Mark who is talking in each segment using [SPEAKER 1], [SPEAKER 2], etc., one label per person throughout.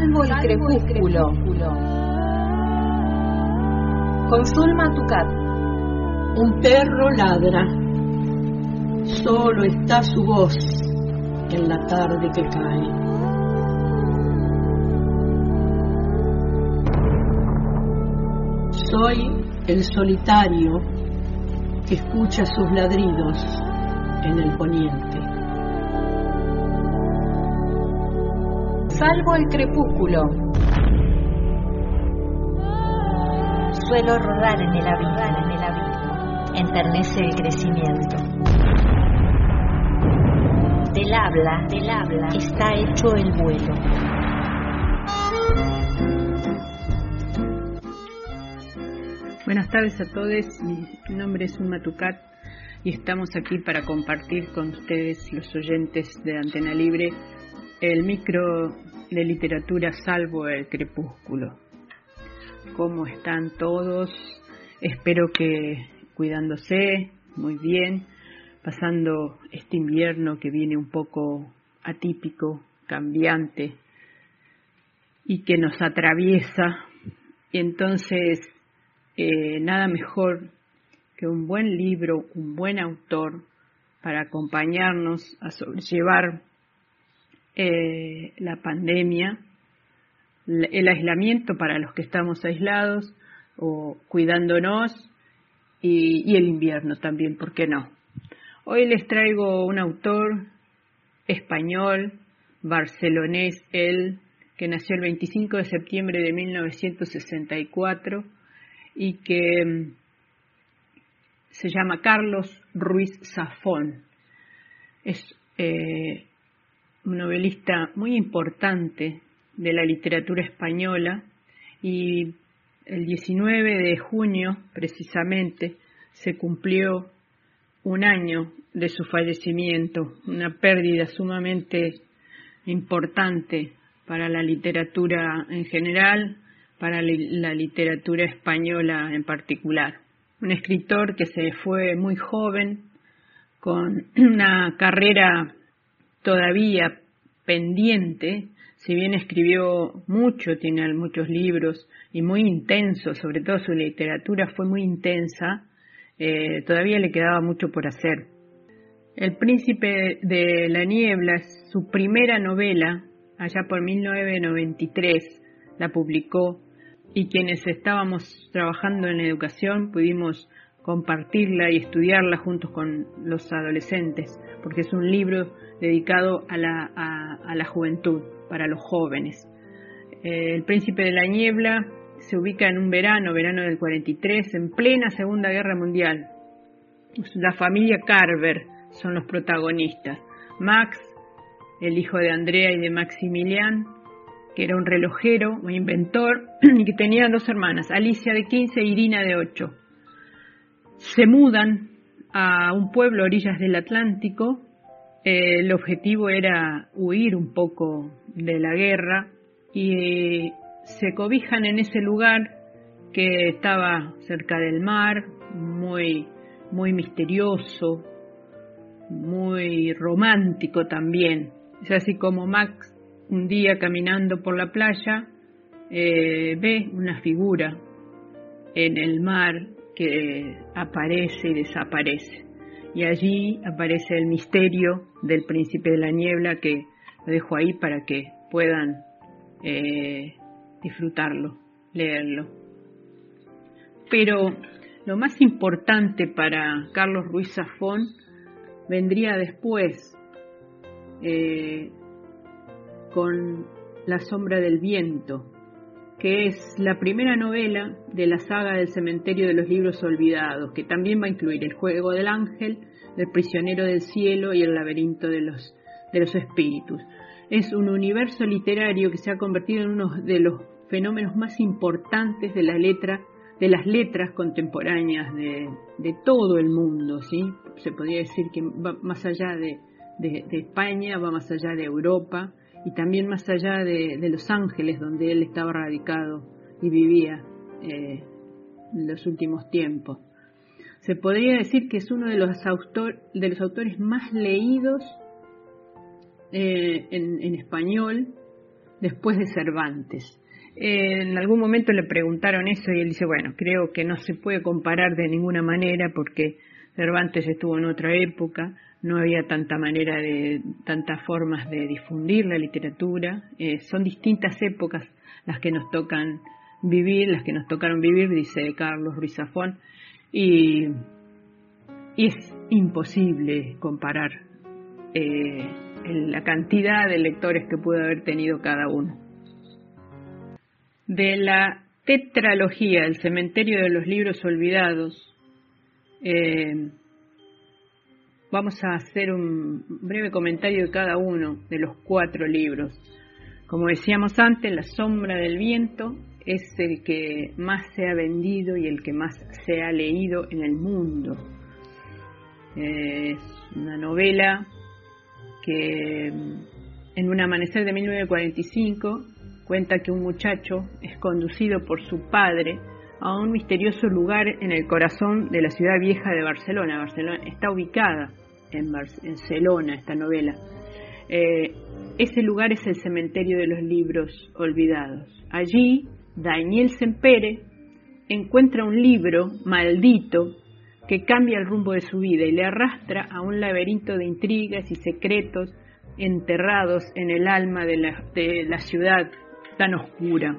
[SPEAKER 1] Salvo el crepúsculo. Con Zulma Tucat.
[SPEAKER 2] Un perro ladra. Solo está su voz en la tarde que cae. Soy el solitario que escucha sus ladridos en el poniente.
[SPEAKER 1] Salvo el crepúsculo.
[SPEAKER 3] Suelo rodar en el abismo, en el abismo. Enternece el crecimiento. Del habla, del habla, está hecho el vuelo.
[SPEAKER 4] Buenas tardes a todos, mi nombre es Uma Tucat y estamos aquí para compartir con ustedes, los oyentes de Antena Libre, el micro de literatura salvo el crepúsculo. ¿Cómo están todos? Espero que cuidándose muy bien, pasando este invierno que viene un poco atípico, cambiante y que nos atraviesa. Y entonces eh, nada mejor que un buen libro, un buen autor para acompañarnos a sobrellevar eh, la pandemia, el aislamiento para los que estamos aislados o cuidándonos y, el invierno también, ¿por qué no? Hoy les traigo un autor español, barcelonés, él, que nació el 25 de septiembre de 1964 y que mm, se llama Carlos Ruiz Zafón. Es eh, novelista muy importante de la literatura española y el 19 de junio precisamente se cumplió un año de su fallecimiento, una pérdida sumamente importante para la literatura en general, para la literatura española en particular. Un escritor que se fue muy joven, con una carrera todavía pendiente, si bien escribió mucho, tiene muchos libros y muy intenso, sobre todo su literatura fue muy intensa, eh, todavía le quedaba mucho por hacer. El Príncipe de la Niebla es su primera novela, allá por 1993, la publicó y quienes estábamos trabajando en educación pudimos compartirla y estudiarla juntos con los adolescentes, porque es un libro dedicado a la, a, la juventud, para los jóvenes. Eh, el Príncipe de la Niebla se ubica en un verano, verano del 43, en plena Segunda Guerra Mundial. La familia Carver son los protagonistas. Max, el hijo de Andrea y de Maximilian, que era un relojero, un inventor, y que tenía dos hermanas, Alicia de 15 e Irina de 8. Se mudan a un pueblo a orillas del Atlántico. el objetivo era huir un poco de la guerra y se cobijan en ese lugar que estaba cerca del mar, muy, muy misterioso, muy romántico también. Es así como Max un día caminando por la playa, eh, ve una figura en el mar que aparece y desaparece. Y allí aparece el misterio del príncipe de la niebla que lo dejo ahí para que puedan eh, disfrutarlo, leerlo. Pero lo más importante para Carlos Ruiz Zafón vendría después, eh, con La sombra del viento, que es la primera novela de la saga del cementerio de los libros olvidados, que también va a incluir El juego del ángel, El prisionero del cielo y El laberinto de los, de los espíritus. Es un universo literario que se ha convertido en uno de los fenómenos más importantes de la letra de las letras contemporáneas de, todo el mundo, ¿sí? Se podría decir que va más allá de, España, va más allá de Europa, y también más allá de, Los Ángeles, donde él estaba radicado y vivía eh, en los últimos tiempos. Se podría decir que es uno de los, de los autores más leídos eh, en, español después de Cervantes. en algún momento le preguntaron eso y él dice, bueno, creo que no se puede comparar de ninguna manera porque Cervantes estuvo en otra época, no había tanta manera de, tantas formas de difundir la literatura, eh, son distintas épocas las que nos tocan vivir, las que nos tocaron vivir, dice Carlos Ruiz Zafón, y, es imposible comparar eh, la cantidad de lectores que pudo haber tenido cada uno. De la tetralogía, El cementerio de los libros olvidados, eh, vamos a hacer un breve comentario de cada uno de los cuatro libros. Como decíamos antes, La sombra del viento es el que más se ha vendido y el que más se ha leído en el mundo. Es una novela que en un amanecer de 1945 cuenta que un muchacho es conducido por su padre a un misterioso lugar en el corazón de la ciudad vieja de Barcelona. Barcelona está ubicada en, Barcelona esta novela. Eh, ese lugar es el cementerio de los libros olvidados. Allí, Daniel Sempere encuentra un libro maldito que cambia el rumbo de su vida y le arrastra a un laberinto de intrigas y secretos enterrados en el alma de la, de la ciudad tan oscura.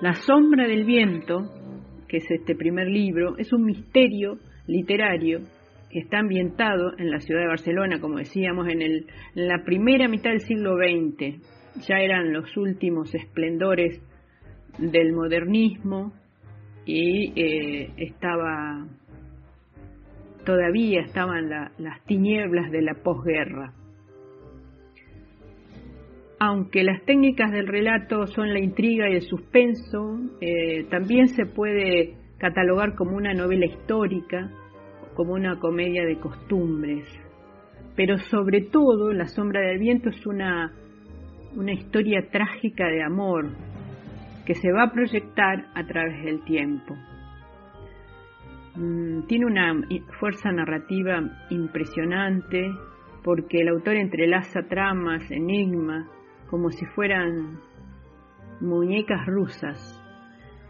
[SPEAKER 4] La sombra del viento, que es este primer libro, es un misterio literario que está ambientado en la ciudad de Barcelona, como decíamos, en, la primera mitad del siglo XX. Ya eran los últimos esplendores del modernismo y eh, estaba todavía estaban las tinieblas de la posguerra. Aunque las técnicas del relato son la intriga y el suspenso, eh, también se puede catalogar como una novela histórica como una comedia de costumbres. Pero sobre todo, La sombra del viento es una, una historia trágica de amor que se va a proyectar a través del tiempo. Mm, tiene una fuerza narrativa impresionante porque el autor entrelaza tramas, enigmas, como si fueran muñecas rusas.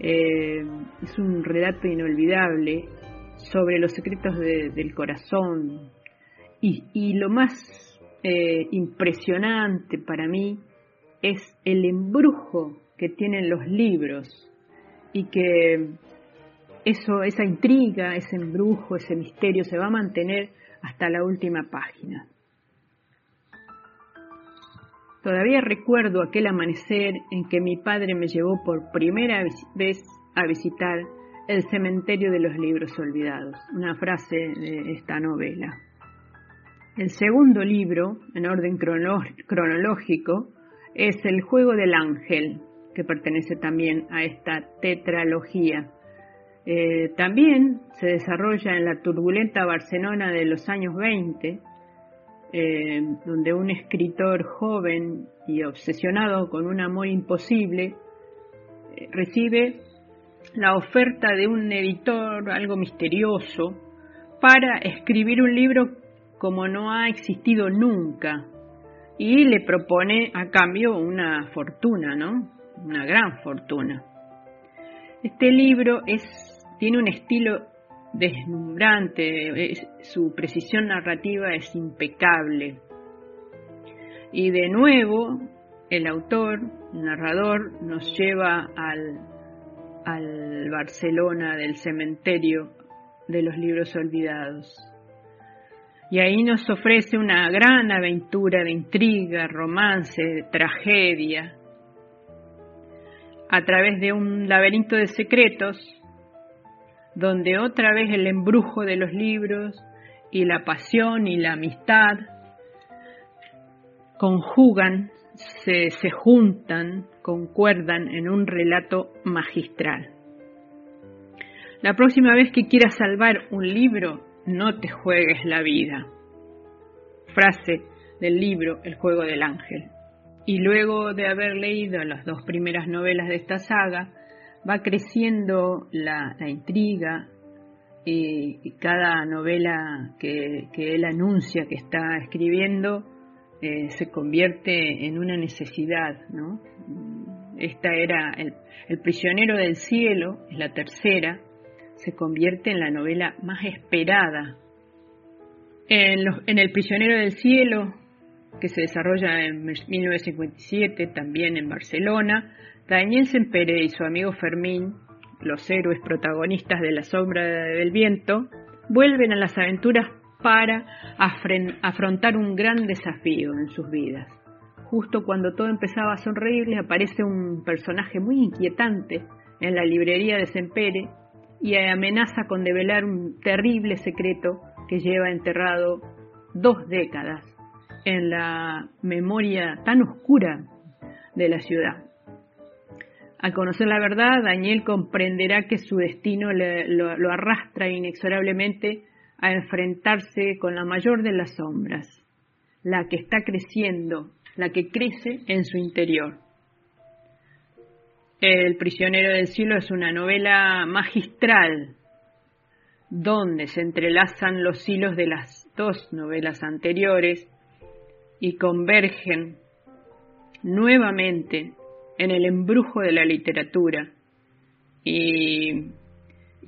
[SPEAKER 4] Eh, es un relato inolvidable sobre los secretos del corazón. Y, lo más eh, impresionante para mí es el embrujo que tienen los libros y que eso, esa intriga, ese embrujo, ese misterio se va a mantener hasta la última página. Todavía recuerdo aquel amanecer en que mi padre me llevó por primera vez a visitar el cementerio de los libros olvidados, una frase de esta novela. El segundo libro, en orden cronológico, es El juego del ángel, que pertenece también a esta tetralogía. Eh, también se desarrolla en la turbulenta Barcelona de los años 20, eh, donde un escritor joven y obsesionado con un amor imposible eh, recibe la oferta de un editor, algo misterioso, para escribir un libro como no ha existido nunca y le propone a cambio una fortuna, ¿no? Una gran fortuna. Este libro es, tiene un estilo deslumbrante, su precisión narrativa es impecable. Y de nuevo, el autor, el narrador, nos lleva al al Barcelona del cementerio de los libros olvidados. Y ahí nos ofrece una gran aventura de intriga, romance, de tragedia, a través de un laberinto de secretos, donde otra vez el embrujo de los libros y la pasión y la amistad conjugan, se, juntan concuerdan en un relato magistral. La próxima vez que quieras salvar un libro, no te juegues la vida. Frase del libro El juego del ángel. Y luego de haber leído las dos primeras novelas de esta saga, va creciendo la, intriga y, cada novela que él anuncia que está escribiendo eh, se convierte en una necesidad. Esta era el, prisionero del cielo, es la tercera, se convierte en la novela más esperada. En El prisionero del cielo, que se desarrolla en 1957, también en Barcelona, Daniel Sempere y su amigo Fermín, los héroes protagonistas de La sombra del viento, vuelven a las aventuras para afrontar un gran desafío en sus vidas. Justo cuando todo empezaba a sonreírles, aparece un personaje muy inquietante en la librería de Sempere y amenaza con develar un terrible secreto que lleva enterrado dos décadas en la memoria tan oscura de la ciudad. Al conocer la verdad, Daniel comprenderá que su destino lo, arrastra inexorablemente a enfrentarse con la mayor de las sombras, la que está creciendo, la que crece en su interior. El prisionero del cielo es una novela magistral donde se entrelazan los hilos de las dos novelas anteriores y convergen nuevamente en el embrujo de la literatura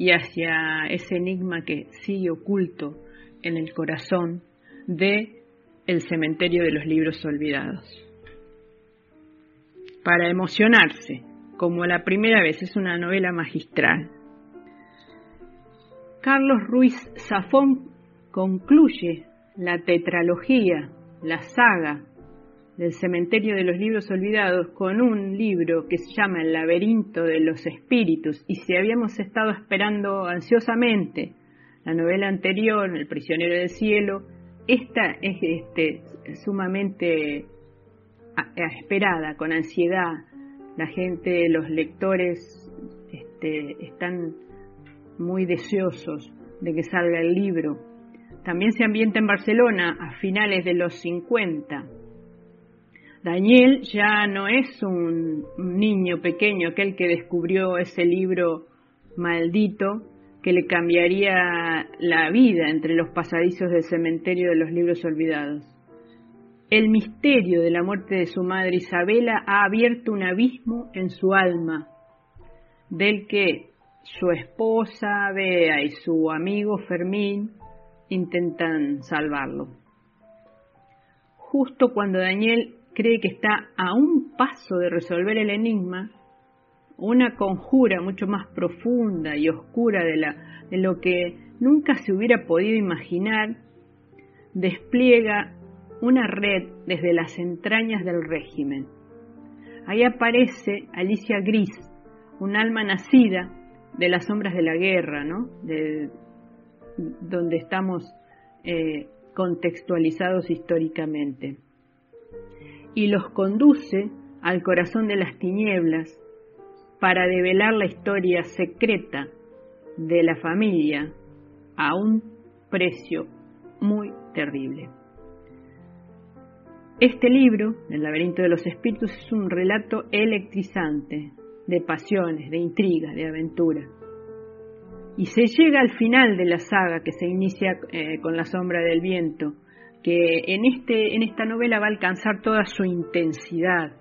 [SPEAKER 4] y, hacia ese enigma que sigue oculto en el corazón de El cementerio de los libros olvidados. Para emocionarse, como la primera vez, es una novela magistral. Carlos Ruiz Zafón concluye la tetralogía, la saga del cementerio de los libros olvidados con un libro que se llama El laberinto de los espíritus y si habíamos estado esperando ansiosamente la novela anterior, El prisionero del cielo, esta es este, sumamente esperada, con ansiedad. La gente, los lectores este, están muy deseosos de que salga el libro. También se ambienta en Barcelona a finales de los 50 Daniel ya no es un niño pequeño, aquel que descubrió ese libro maldito que le cambiaría la vida entre los pasadizos del cementerio de los libros olvidados. El misterio de la muerte de su madre Isabela ha abierto un abismo en su alma, del que su esposa Bea y su amigo Fermín intentan salvarlo. Justo cuando Daniel cree que está a un paso de resolver el enigma, una conjura mucho más profunda y oscura de, la, de lo que nunca se hubiera podido imaginar, despliega una red desde las entrañas del régimen. Ahí aparece Alicia Gris, un alma nacida de las sombras de la guerra, ¿no? De, donde estamos eh, contextualizados históricamente y los conduce al corazón de las tinieblas para develar la historia secreta de la familia a un precio muy terrible. Este libro, El laberinto de los espíritus, es un relato electrizante de pasiones, de intrigas, de aventura. Y se llega al final de la saga que se inicia eh, con la sombra del viento, que en, este, en esta novela va a alcanzar toda su intensidad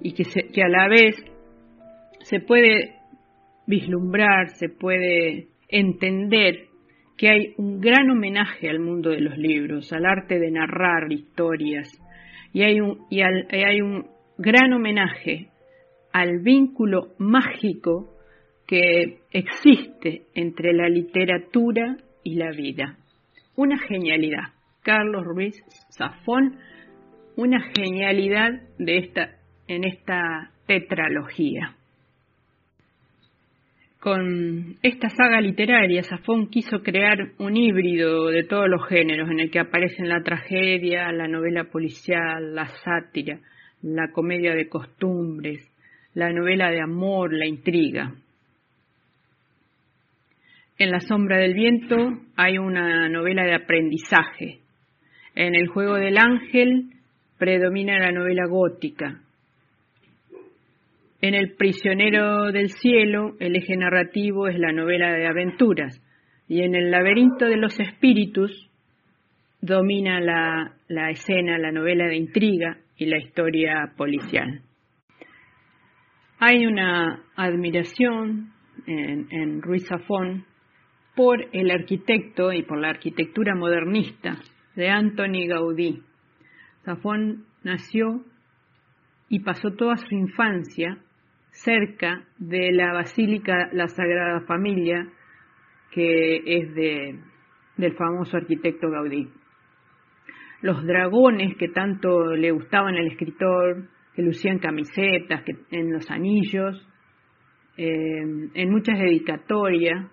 [SPEAKER 4] y que, que a la vez se puede vislumbrar, se puede entender que hay un gran homenaje al mundo de los libros, al arte de narrar historias, y hay un, y hay un gran homenaje al vínculo mágico que existe entre la literatura y la vida. Una genialidad. Carlos Ruiz Zafón, una genialidad de esta, en esta tetralogía. Con esta saga literaria, Zafón quiso crear un híbrido de todos los géneros en el que aparecen la tragedia, la novela policial, la sátira, la comedia de costumbres, la novela de amor, la intriga. En La sombra del viento hay una novela de aprendizaje, en el juego del ángel predomina la novela gótica. En El prisionero del cielo el eje narrativo es la novela de aventuras y en El laberinto de los espíritus domina la, escena, la novela de intriga y la historia policial. Hay una admiración en, en Ruiz Zafón por el arquitecto y por la arquitectura modernista de Antoni Gaudí. Zafón nació y pasó toda su infancia cerca de la Basílica La Sagrada Familia, que es de, del famoso arquitecto Gaudí. Los dragones que tanto le gustaban al escritor, que lucían camisetas, en los anillos, eh, en muchas dedicatorias,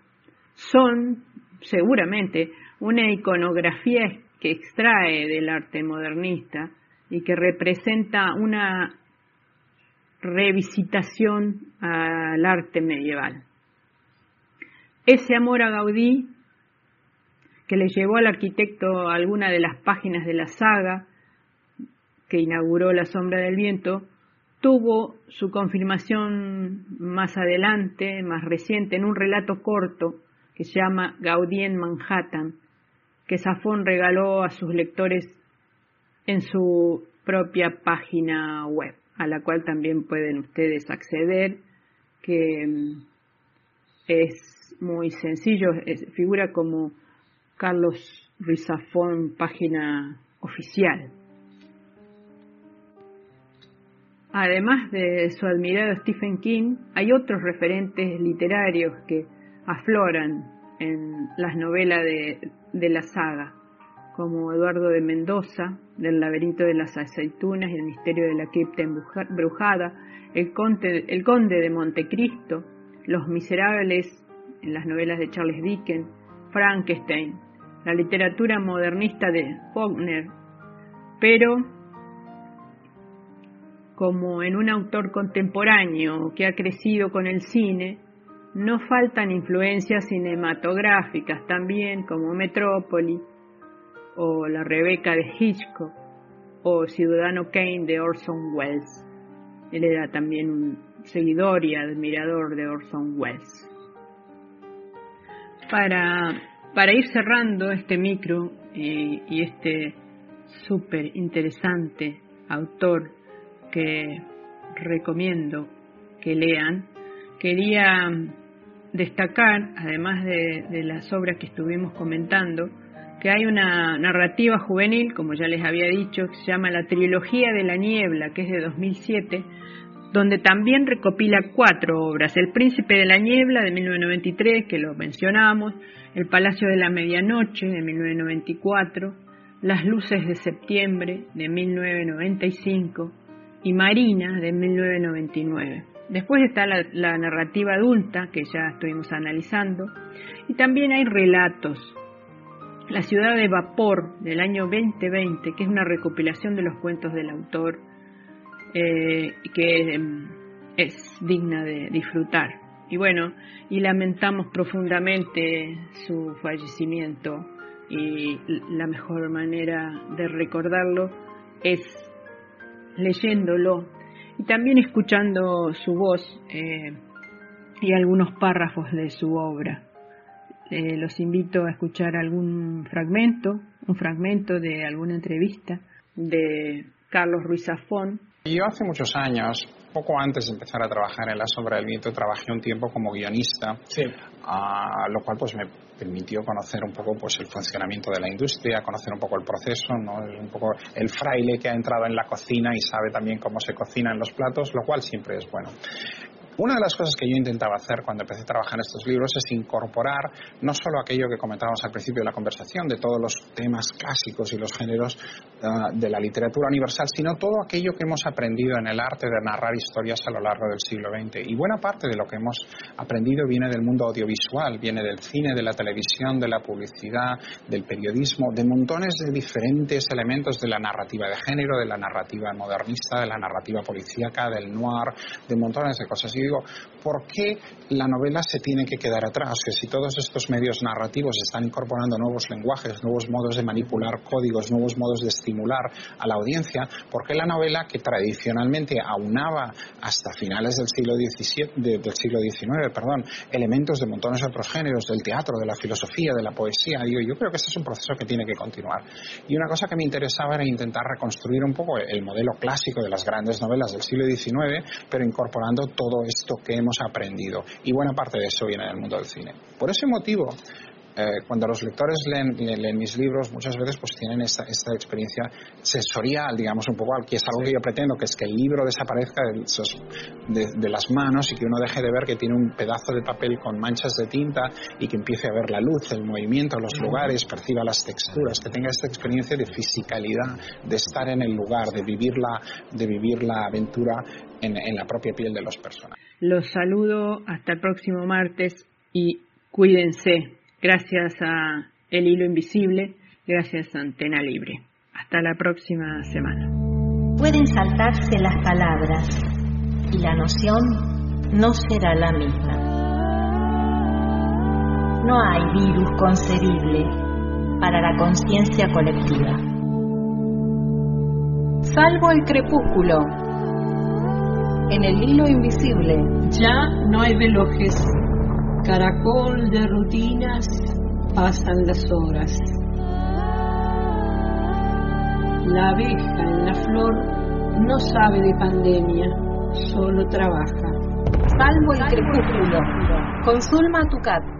[SPEAKER 4] son seguramente una iconografía que extrae del arte modernista y que representa una revisitación al arte medieval. Ese amor a Gaudí, que le llevó al arquitecto a alguna de las páginas de la saga que inauguró La Sombra del Viento, tuvo su confirmación más adelante, más reciente, en un relato corto que se llama Gaudí en Manhattan, que Safón regaló a sus lectores en su propia página web a la cual también pueden ustedes acceder, que mm, es muy sencillo, figura como Carlos Rizafón, página oficial. Además de su admirado Stephen King, hay otros referentes literarios que afloran en las novelas de, la saga como Eduardo de Mendoza, del laberinto de las aceitunas y el misterio de la cripta embrujada, el conde, el conde de Montecristo, Los Miserables en las novelas de Charles Dickens, Frankenstein, la literatura modernista de Faulkner, pero como en un autor contemporáneo que ha crecido con el cine, no faltan influencias cinematográficas también como Metrópoli, o La Rebeca de Hitchcock o Ciudadano Kane de Orson Welles. Él era también un seguidor y admirador de Orson Welles. Para, para ir cerrando este micro y, y este súper interesante autor que recomiendo que lean, quería destacar, además de, las obras que estuvimos comentando, que hay una narrativa juvenil, como ya les había dicho, que se llama La Trilogía de la Niebla, que es de 2007, donde también recopila cuatro obras. El Príncipe de la Niebla de 1993, que lo mencionamos, El Palacio de la Medianoche de 1994, Las Luces de Septiembre de 1995 y Marina de 1999. Después está la, narrativa adulta, que ya estuvimos analizando, y también hay relatos la ciudad de vapor del año 2020, que es una recopilación de los cuentos del autor, eh, que em, es digna de disfrutar. Y bueno, y lamentamos profundamente su fallecimiento y la mejor manera de recordarlo es leyéndolo y también escuchando su voz eh, y algunos párrafos de su obra. Eh, los invito a escuchar algún fragmento, un fragmento de alguna entrevista de Carlos Ruiz Zafón.
[SPEAKER 5] Yo hace muchos años, poco antes de empezar a trabajar en La Sombra del Viento, trabajé un tiempo como guionista, lo cual pues me permitió conocer un poco pues el funcionamiento de la industria, conocer un poco el proceso, ¿no? un poco el fraile que ha entrado en la cocina y sabe también cómo se cocinan los platos, lo cual siempre es bueno. Una de las cosas que yo intentaba hacer cuando empecé a trabajar en estos libros es incorporar no solo aquello que comentábamos al principio de la conversación, de todos los temas clásicos y los géneros uh, de la literatura universal, sino todo aquello que hemos aprendido en el arte de narrar historias a lo largo del siglo XX. Y buena parte de lo que hemos aprendido viene del mundo audiovisual, viene del cine, de la televisión, de la publicidad, del periodismo, de montones de diferentes elementos de la narrativa de género, de la narrativa modernista, de la narrativa policíaca, del noir, de montones de cosas. Y digo, ¿por qué la novela se tiene que quedar atrás? Que si todos estos medios narrativos están incorporando nuevos lenguajes, nuevos modos de manipular códigos, nuevos modos de estimular a la audiencia, ¿por qué la novela que tradicionalmente aunaba hasta finales del siglo XVII, del siglo XIX, perdón, elementos de montones de otros géneros, del teatro, de la filosofía, de la poesía, yo, yo creo que este es un proceso que tiene que continuar. Y una cosa que me interesaba era intentar reconstruir un poco el modelo clásico de las grandes novelas del siglo XIX, pero incorporando todo esto que hemos aprendido. Y buena parte de eso viene del mundo del cine. Por ese motivo, eh, cuando los lectores leen, leen, mis libros, muchas veces pues tienen esta, esta, experiencia sensorial, digamos, un poco, que es algo que yo pretendo, que es que el libro desaparezca de, de, las manos y que uno deje de ver que tiene un pedazo de papel con manchas de tinta y que empiece a ver la luz, el movimiento, los lugares, perciba las texturas, que tenga esta experiencia de fisicalidad, de estar en el lugar, de vivir la, de vivir la aventura en, en la propia piel de los personajes.
[SPEAKER 4] Los saludo hasta el próximo martes y cuídense. Gracias a El Hilo Invisible, gracias a Antena Libre. Hasta la próxima semana.
[SPEAKER 3] Pueden saltarse las palabras y la noción no será la misma. No hay virus concebible para la conciencia colectiva.
[SPEAKER 1] Salvo el crepúsculo. En el hilo invisible.
[SPEAKER 2] Ya no hay velojes caracol de rutinas pasan las horas. La abeja en la flor no sabe de pandemia, solo trabaja.
[SPEAKER 1] Salvo el crepúsculo. Con Zulma Tucat.